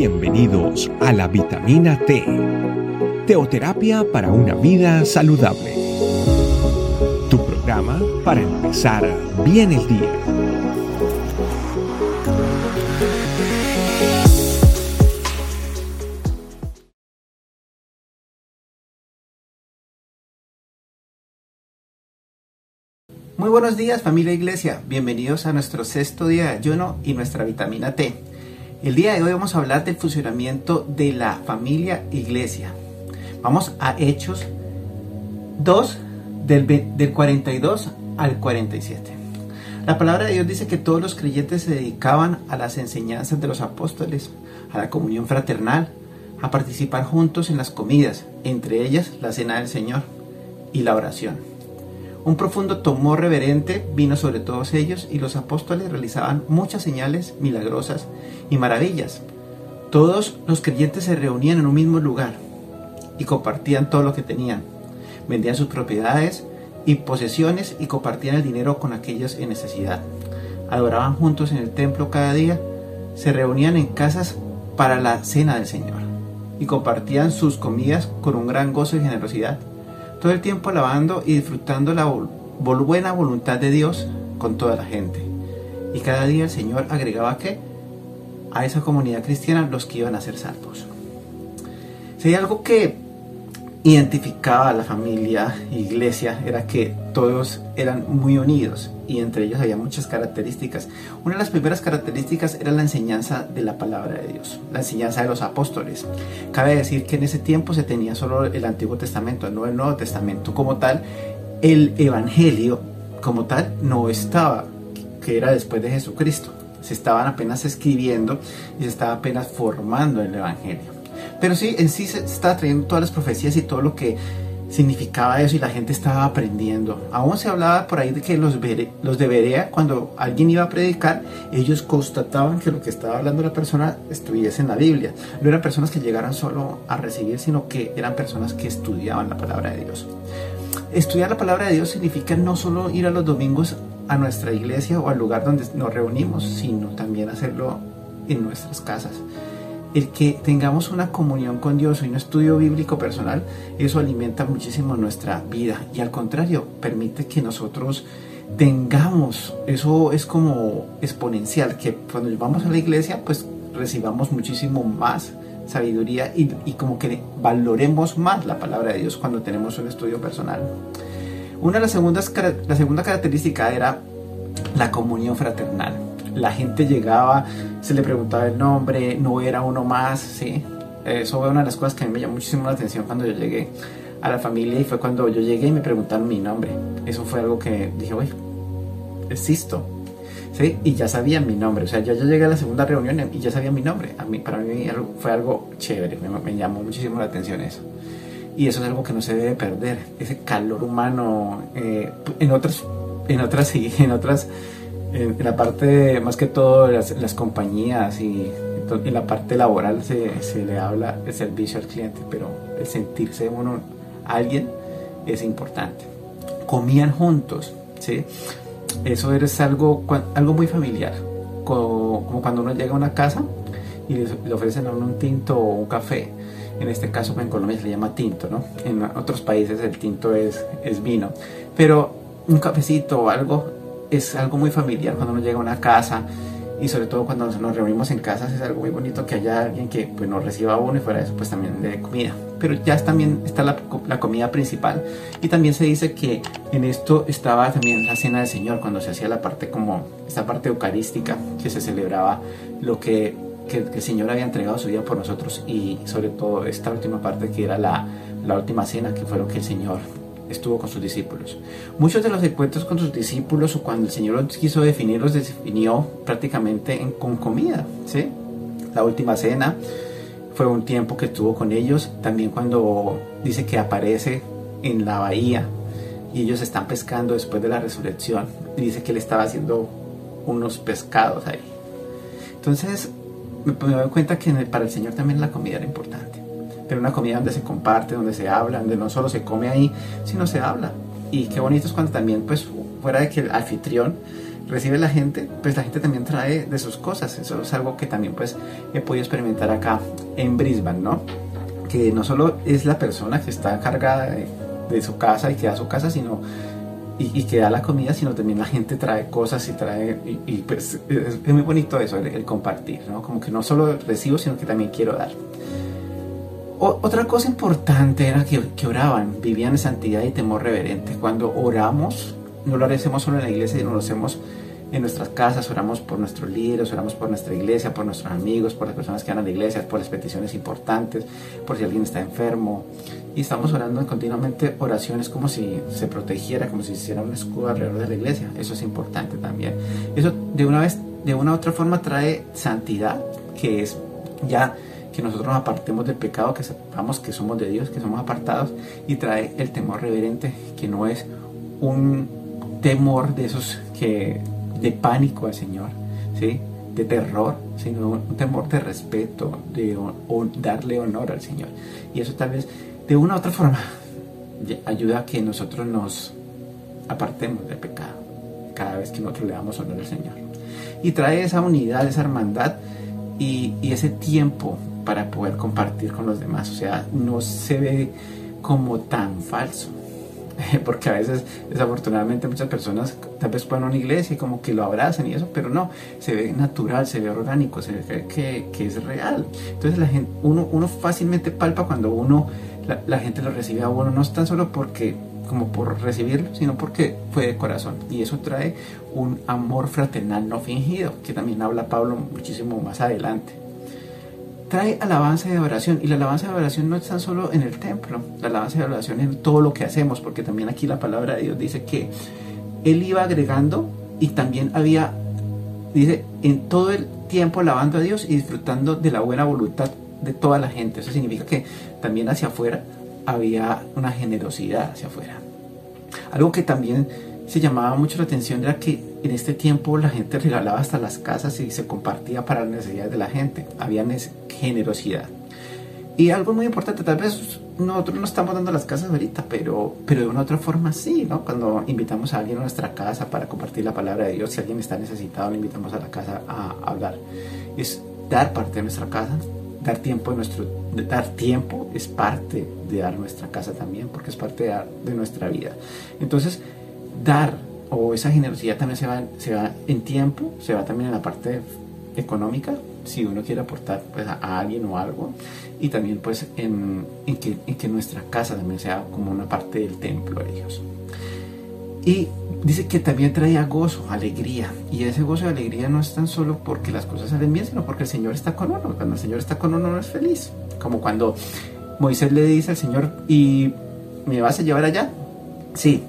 Bienvenidos a la vitamina T, teoterapia para una vida saludable. Tu programa para empezar bien el día. Muy buenos días familia Iglesia, bienvenidos a nuestro sexto día de ayuno y nuestra vitamina T. El día de hoy vamos a hablar del funcionamiento de la familia iglesia. Vamos a Hechos 2 del, del 42 al 47. La palabra de Dios dice que todos los creyentes se dedicaban a las enseñanzas de los apóstoles, a la comunión fraternal, a participar juntos en las comidas, entre ellas la cena del Señor y la oración. Un profundo temor reverente vino sobre todos ellos y los apóstoles realizaban muchas señales milagrosas y maravillas. Todos los creyentes se reunían en un mismo lugar y compartían todo lo que tenían. Vendían sus propiedades y posesiones y compartían el dinero con aquellos en necesidad. Adoraban juntos en el templo cada día, se reunían en casas para la cena del Señor y compartían sus comidas con un gran gozo y generosidad todo el tiempo alabando y disfrutando la buena voluntad de Dios con toda la gente. Y cada día el Señor agregaba que a esa comunidad cristiana los que iban a ser salvos. Si hay algo que identificaba a la familia iglesia era que todos eran muy unidos y entre ellos había muchas características. Una de las primeras características era la enseñanza de la palabra de Dios, la enseñanza de los apóstoles. Cabe decir que en ese tiempo se tenía solo el Antiguo Testamento, no el Nuevo Testamento como tal. El Evangelio como tal no estaba, que era después de Jesucristo. Se estaban apenas escribiendo y se estaba apenas formando el Evangelio. Pero sí, en sí se estaba trayendo todas las profecías y todo lo que significaba eso y la gente estaba aprendiendo. Aún se hablaba por ahí de que los, los de Berea, cuando alguien iba a predicar, ellos constataban que lo que estaba hablando la persona estuviese en la Biblia. No eran personas que llegaran solo a recibir, sino que eran personas que estudiaban la palabra de Dios. Estudiar la palabra de Dios significa no solo ir a los domingos a nuestra iglesia o al lugar donde nos reunimos, sino también hacerlo en nuestras casas el que tengamos una comunión con Dios y un estudio bíblico personal, eso alimenta muchísimo nuestra vida y al contrario, permite que nosotros tengamos, eso es como exponencial, que cuando vamos a la iglesia, pues recibamos muchísimo más sabiduría y, como que valoremos más la palabra de Dios cuando tenemos un estudio personal. Una de las segundas, la segunda característica era la comunión fraternal la gente llegaba, se le preguntaba el nombre, no era uno más, ¿sí? Eso fue una de las cosas que a mí me llamó muchísimo la atención cuando yo llegué a la familia y fue cuando yo llegué y me preguntaron mi nombre. Eso fue algo que dije, uy, existo. ¿Sí? Y ya sabían mi nombre. O sea, yo, yo llegué a la segunda reunión y ya sabía mi nombre. A mí, para mí fue algo chévere, me, llamó muchísimo la atención eso. Y eso es algo que no se debe perder, ese calor humano. Eh, en otras, en otras, en otras en, la parte, más que todo, las, las compañías y en la parte laboral se, se, le habla de servicio al cliente, pero el sentirse uno, alguien, es importante. Comían juntos, ¿sí? Eso es algo, algo muy familiar, como, como cuando uno llega a una casa y le, ofrecen a uno un tinto o un café. En este caso en Colombia se le llama tinto, ¿no? En otros países el tinto es, es vino. Pero un cafecito o algo es algo muy familiar cuando uno llega a una casa y sobre todo cuando nos reunimos en casas es algo muy bonito que haya alguien que pues, nos reciba a uno y fuera de eso pues también de comida. Pero ya también está la, la, comida principal y también se dice que en esto estaba también la cena del Señor cuando se hacía la parte como esta parte eucarística que se celebraba lo que, que, que el Señor había entregado su vida por nosotros y sobre todo esta última parte que era la, la última cena que fue lo que el Señor estuvo con sus discípulos. Muchos de los encuentros con sus discípulos o cuando el Señor los quiso definir, los definió prácticamente en, con comida. ¿sí? La última cena fue un tiempo que estuvo con ellos. También cuando dice que aparece en la bahía y ellos están pescando después de la resurrección. Y dice que él estaba haciendo unos pescados ahí. Entonces me doy cuenta que para el Señor también la comida era importante pero una comida donde se comparte, donde se habla, donde no solo se come ahí, sino se habla. Y qué bonito es cuando también, pues, fuera de que el anfitrión recibe la gente, pues la gente también trae de sus cosas. Eso es algo que también pues he podido experimentar acá en Brisbane, ¿no? Que no solo es la persona que está cargada de, su casa y que da su casa, sino y, que da la comida, sino también la gente trae cosas y trae, y, pues es, muy bonito eso, el, compartir, ¿no? Como que no solo recibo, sino que también quiero dar. Otra cosa importante era que, oraban, vivían en santidad y temor reverente. Cuando oramos, no lo hacemos solo en la iglesia, sino lo hacemos en nuestras casas, oramos por nuestros líderes, oramos por nuestra iglesia, por nuestros amigos, por las personas que van a la iglesia, por las peticiones importantes, por si alguien está enfermo. Y estamos orando continuamente oraciones como si se protegiera, como si hiciera un escudo alrededor de la iglesia. Eso es importante también. Eso de una vez, de una u otra forma trae santidad, que es ya que nosotros nos apartemos del pecado, que sepamos que somos de Dios, que somos apartados, y trae el temor reverente, que no es un temor de esos que de pánico al Señor, ¿sí? de terror, sino un temor de respeto, de darle honor al Señor. Y eso tal vez de una u otra forma ayuda a que nosotros nos apartemos del pecado cada vez que nosotros le damos honor al Señor. Y trae esa unidad, esa hermandad y, y ese tiempo para poder compartir con los demás. O sea, no se ve como tan falso, porque a veces desafortunadamente muchas personas tal vez van a una iglesia y como que lo abrazan y eso, pero no, se ve natural, se ve orgánico, se ve que, que es real. Entonces la gente, uno, uno fácilmente palpa cuando uno, la, gente lo recibe a uno, no es tan solo porque como por recibirlo, sino porque fue de corazón. Y eso trae un amor fraternal no fingido, que también habla Pablo muchísimo más adelante trae alabanza y adoración. Y la alabanza y adoración no está solo en el templo, la alabanza y adoración en todo lo que hacemos, porque también aquí la palabra de Dios dice que Él iba agregando y también había, dice, en todo el tiempo alabando a Dios y disfrutando de la buena voluntad de toda la gente. Eso significa que también hacia afuera había una generosidad hacia afuera. Algo que también se llamaba mucho la atención era que en este tiempo la gente regalaba hasta las casas y se compartía para las necesidades de la gente. Había generosidad. Y algo muy importante, tal vez nosotros no estamos dando las casas ahorita, pero, pero de una otra forma sí, ¿no? Cuando invitamos a alguien a nuestra casa para compartir la palabra de Dios, si alguien está necesitado, le invitamos a la casa a hablar. Es dar parte de nuestra casa, dar tiempo, nuestro, dar tiempo es parte de dar nuestra casa también, porque es parte de, de nuestra vida. Entonces, dar o esa generosidad también se va, se va en tiempo, se va también en la parte económica, si uno quiere aportar pues, a, alguien o algo, y también pues en, que, en, que, nuestra casa también sea como una parte del templo de Dios. Y dice que también traía gozo, alegría, y ese gozo y alegría no es tan solo porque las cosas salen bien, sino porque el Señor está con uno, cuando el Señor está con uno no es feliz, como cuando Moisés le dice al Señor, ¿y me vas a llevar allá? Sí,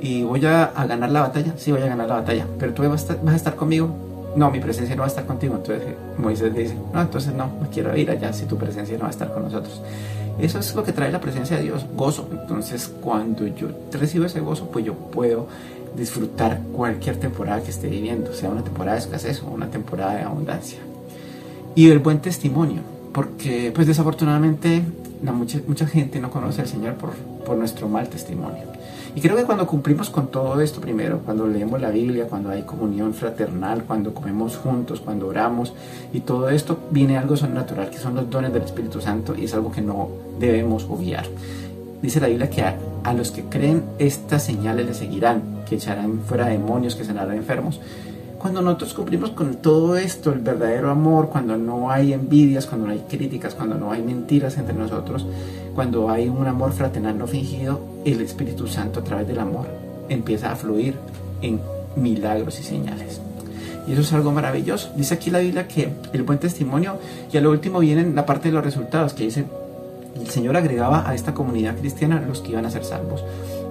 y voy a, ganar la batalla, sí voy a ganar la batalla, pero tú vas a, estar, conmigo. No, mi presencia no va a estar contigo. Entonces Moisés dice, no, entonces no, no quiero ir allá si tu presencia no va a estar con nosotros. Eso es lo que trae la presencia de Dios, gozo. Entonces cuando yo recibo ese gozo, pues yo puedo disfrutar cualquier temporada que esté viviendo, sea una temporada de escasez o una temporada de abundancia. Y el buen testimonio, porque pues desafortunadamente mucha, mucha gente no conoce al Señor por, por nuestro mal testimonio. Y creo que cuando cumplimos con todo esto primero, cuando leemos la Biblia, cuando hay comunión fraternal, cuando comemos juntos, cuando oramos y todo esto, viene algo sobrenatural que son los dones del Espíritu Santo y es algo que no debemos obviar. Dice la Biblia que a, a los que creen estas señales les seguirán, que echarán fuera demonios, que sanarán enfermos. Cuando nosotros cumplimos con todo esto, el verdadero amor, cuando no hay envidias, cuando no hay críticas, cuando no hay mentiras entre nosotros, cuando hay un amor fraternal no fingido, el Espíritu Santo a través del amor empieza a fluir en milagros y señales. Y eso es algo maravilloso. Dice aquí la Biblia que el buen testimonio, y a lo último viene la parte de los resultados, que dice, el Señor agregaba a esta comunidad cristiana los que iban a ser salvos.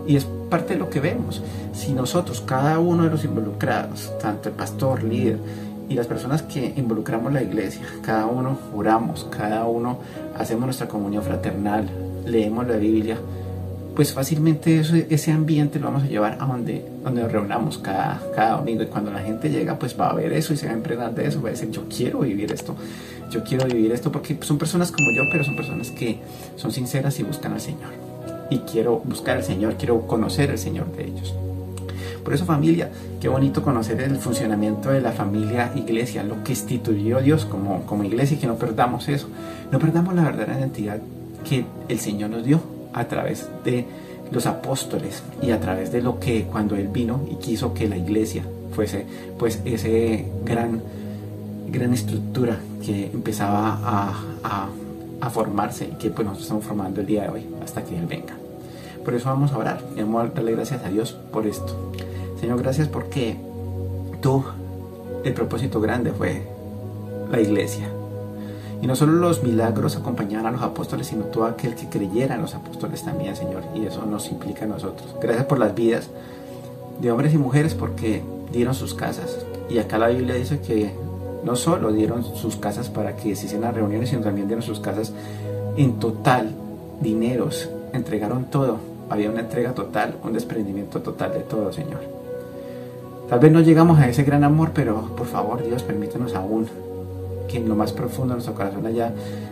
Y es parte de lo que vemos. Si nosotros, cada uno de los involucrados, tanto el pastor, líder y las personas que involucramos la iglesia, cada uno oramos, cada uno hacemos nuestra comunión fraternal, leemos la Biblia, pues fácilmente ese ambiente lo vamos a llevar a donde, donde nos reunamos cada, cada domingo. Y cuando la gente llega, pues va a ver eso y se va a emprender de eso, va a decir, yo quiero vivir esto, yo quiero vivir esto, porque son personas como yo, pero son personas que son sinceras y buscan al Señor y quiero buscar al Señor, quiero conocer al Señor de ellos. Por eso familia, qué bonito conocer el funcionamiento de la familia iglesia, lo que instituyó Dios como, como iglesia y que no perdamos eso. No perdamos la verdadera identidad que el Señor nos dio a través de los apóstoles y a través de lo que cuando Él vino y quiso que la iglesia fuese pues ese gran, gran estructura que empezaba a, a, formarse y que pues nosotros estamos formando el día de hoy hasta que Él venga. Por eso vamos a orar y vamos a darle gracias a Dios por esto. Señor, gracias porque tú, el propósito grande fue la iglesia. Y no solo los milagros acompañaban a los apóstoles, sino todo aquel que creyera en los apóstoles también, Señor. Y eso nos implica a nosotros. Gracias por las vidas de hombres y mujeres porque dieron sus casas. Y acá la Biblia dice que no solo dieron sus casas para que se hicieran las reuniones, sino también dieron sus casas en total, dineros, entregaron todo. Había una entrega total, un desprendimiento total de todo, Señor. Tal vez no llegamos a ese gran amor, pero por favor, Dios, permítanos aún que en lo más profundo de nuestro corazón haya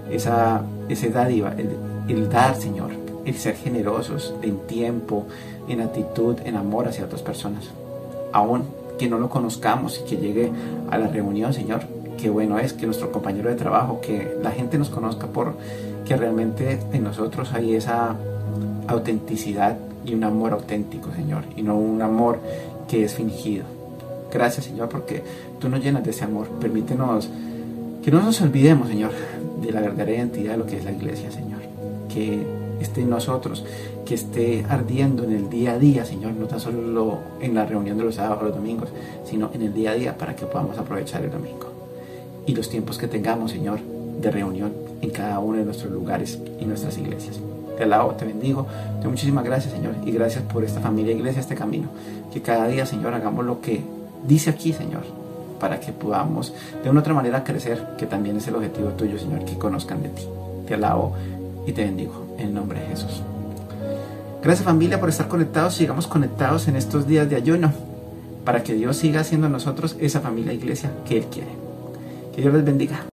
esa, ese dádiva, el, el dar, Señor, el ser generosos en tiempo, en actitud, en amor hacia otras personas. Aún que no lo conozcamos y que llegue a la reunión, Señor, qué bueno es que nuestro compañero de trabajo, que la gente nos conozca por que realmente en nosotros hay esa autenticidad y un amor auténtico, Señor, y no un amor que es fingido. Gracias, Señor, porque tú nos llenas de ese amor. Permítenos que no nos olvidemos, Señor, de la verdadera identidad de lo que es la iglesia, Señor. Que esté en nosotros, que esté ardiendo en el día a día, Señor, no tan solo en la reunión de los sábados o los domingos, sino en el día a día para que podamos aprovechar el domingo. Y los tiempos que tengamos, Señor, de reunión en cada uno de nuestros lugares y nuestras iglesias. Te alabo, te bendigo, te muchísimas gracias, Señor, y gracias por esta familia, iglesia, este camino. Que cada día, Señor, hagamos lo que dice aquí, Señor, para que podamos de una otra manera crecer, que también es el objetivo tuyo, Señor, que conozcan de ti. Te alabo y te bendigo en nombre de Jesús. Gracias familia por estar conectados, sigamos conectados en estos días de ayuno, para que Dios siga haciendo nosotros esa familia iglesia que Él quiere. Que Dios les bendiga.